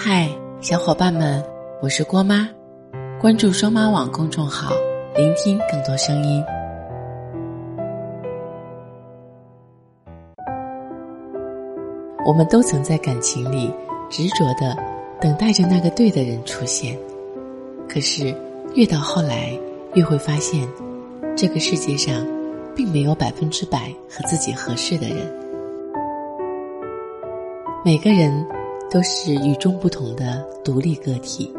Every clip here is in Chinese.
嗨，小伙伴们，我是郭妈，关注双妈网公众号，聆听更多声音。我们都曾在感情里执着的等待着那个对的人出现，可是越到后来，越会发现，这个世界上并没有百分之百和自己合适的人。每个人。都是与众不同的独立个体，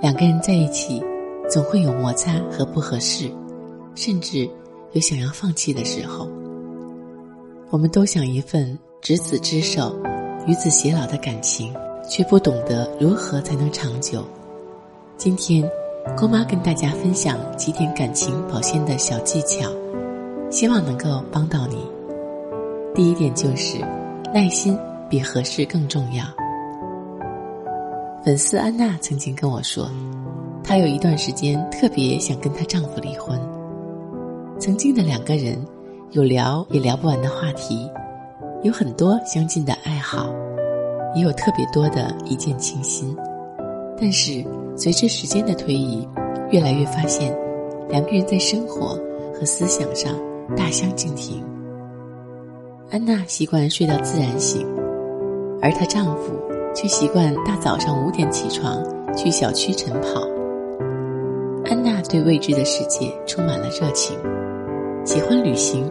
两个人在一起，总会有摩擦和不合适，甚至有想要放弃的时候。我们都想一份执子之手，与子偕老的感情，却不懂得如何才能长久。今天，郭妈跟大家分享几点感情保鲜的小技巧，希望能够帮到你。第一点就是，耐心比合适更重要。粉丝安娜曾经跟我说，她有一段时间特别想跟她丈夫离婚。曾经的两个人有聊也聊不完的话题，有很多相近的爱好，也有特别多的一见倾心。但是随着时间的推移，越来越发现，两个人在生活和思想上大相径庭。安娜习惯睡到自然醒，而她丈夫。却习惯大早上五点起床去小区晨跑。安娜对未知的世界充满了热情，喜欢旅行，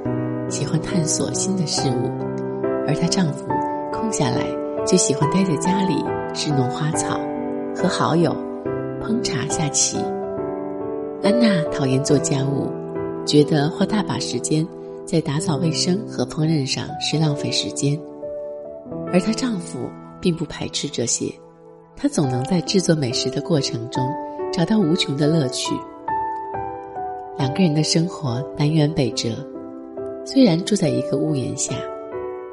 喜欢探索新的事物，而她丈夫空下来就喜欢待在家里侍弄花草，和好友烹茶下棋。安娜讨厌做家务，觉得花大把时间在打扫卫生和烹饪上是浪费时间，而她丈夫。并不排斥这些，他总能在制作美食的过程中找到无穷的乐趣。两个人的生活南辕北辙，虽然住在一个屋檐下，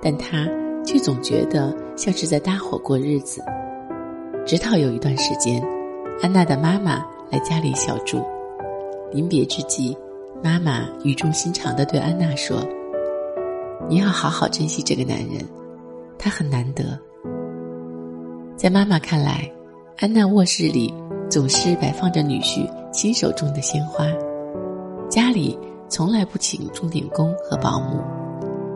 但他却总觉得像是在搭伙过日子。直到有一段时间，安娜的妈妈来家里小住，临别之际，妈妈语重心长地对安娜说：“你要好好珍惜这个男人，他很难得。”在妈妈看来，安娜卧室里总是摆放着女婿亲手种的鲜花，家里从来不请钟点工和保姆，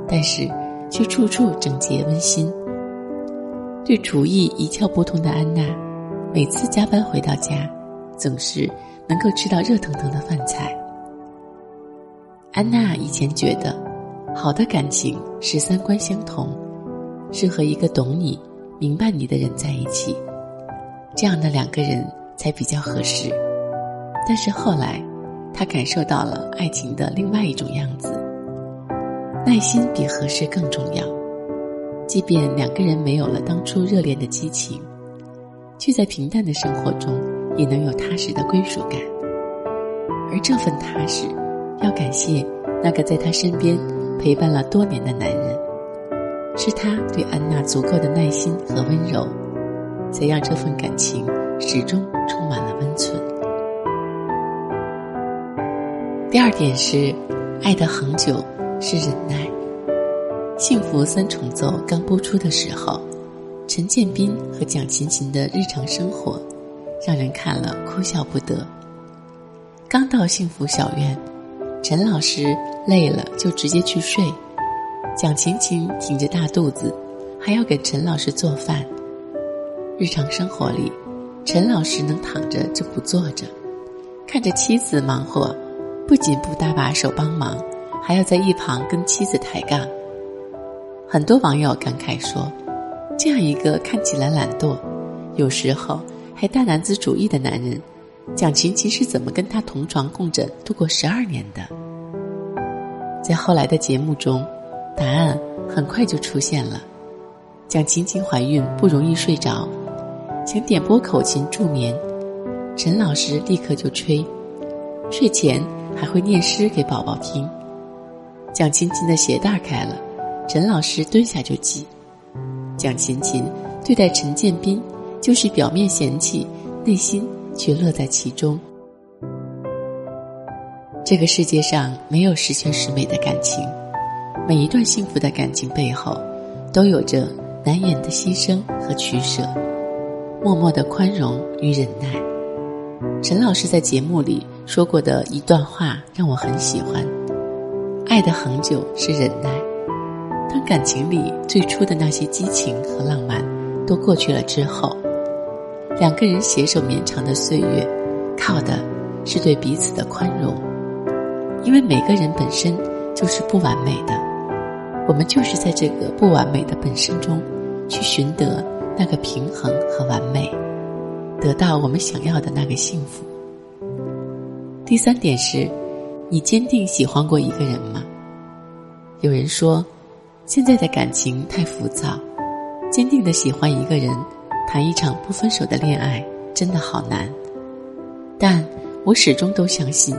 但是却处处整洁温馨。对厨艺一窍不通的安娜，每次加班回到家，总是能够吃到热腾腾的饭菜。安娜以前觉得，好的感情是三观相同，是和一个懂你。明白你的人在一起，这样的两个人才比较合适。但是后来，他感受到了爱情的另外一种样子。耐心比合适更重要。即便两个人没有了当初热恋的激情，却在平淡的生活中也能有踏实的归属感。而这份踏实，要感谢那个在他身边陪伴了多年的男人。是他对安娜足够的耐心和温柔，才让这份感情始终充满了温存。第二点是，爱的恒久是忍耐。《幸福三重奏》刚播出的时候，陈建斌和蒋勤勤的日常生活，让人看了哭笑不得。刚到幸福小院，陈老师累了就直接去睡。蒋勤勤挺着大肚子，还要给陈老师做饭。日常生活里，陈老师能躺着就不坐着，看着妻子忙活，不仅不搭把手帮忙，还要在一旁跟妻子抬杠。很多网友感慨说：“这样一个看起来懒惰，有时候还大男子主义的男人，蒋勤勤是怎么跟他同床共枕度过十二年的？”在后来的节目中。答案很快就出现了。蒋勤勤怀孕不容易睡着，想点播口琴助眠，陈老师立刻就吹，睡前还会念诗给宝宝听。蒋勤勤的鞋带开了，陈老师蹲下就系。蒋勤勤对待陈建斌，就是表面嫌弃，内心却乐在其中。这个世界上没有十全十美的感情。每一段幸福的感情背后，都有着难言的牺牲和取舍。默默的宽容与忍耐。陈老师在节目里说过的一段话让我很喜欢：爱的恒久是忍耐。当感情里最初的那些激情和浪漫都过去了之后，两个人携手绵长的岁月，靠的是对彼此的宽容。因为每个人本身就是不完美的，我们就是在这个不完美的本身中，去寻得那个平衡和完美，得到我们想要的那个幸福。第三点是，你坚定喜欢过一个人吗？有人说，现在的感情太浮躁，坚定的喜欢一个人，谈一场不分手的恋爱真的好难。但我始终都相信。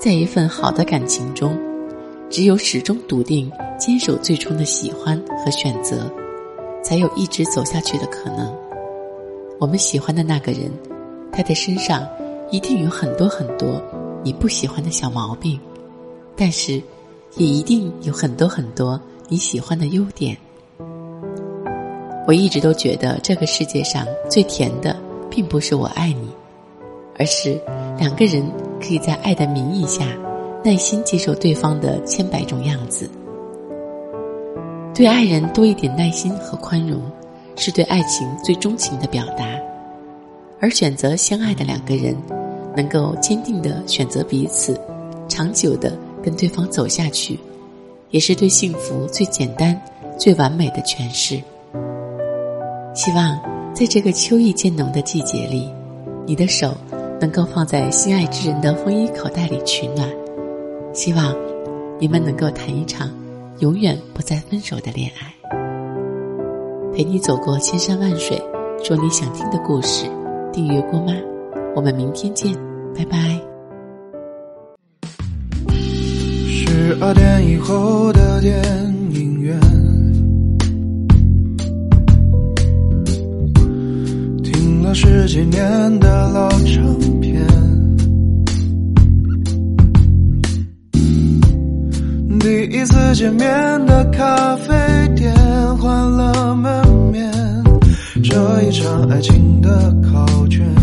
在一份好的感情中，只有始终笃定、坚守最初的喜欢和选择，才有一直走下去的可能。我们喜欢的那个人，他的身上一定有很多很多你不喜欢的小毛病，但是也一定有很多很多你喜欢的优点。我一直都觉得，这个世界上最甜的，并不是我爱你，而是两个人。可以在爱的名义下，耐心接受对方的千百种样子。对爱人多一点耐心和宽容，是对爱情最钟情的表达。而选择相爱的两个人，能够坚定的选择彼此，长久的跟对方走下去，也是对幸福最简单、最完美的诠释。希望在这个秋意渐浓的季节里，你的手。能够放在心爱之人的风衣口袋里取暖，希望你们能够谈一场永远不再分手的恋爱，陪你走过千山万水，说你想听的故事。订阅郭妈，我们明天见，拜拜。十二点以后的电影院，听了十几年的老唱。第一次见面的咖啡店换了门面，这一场爱情的考卷。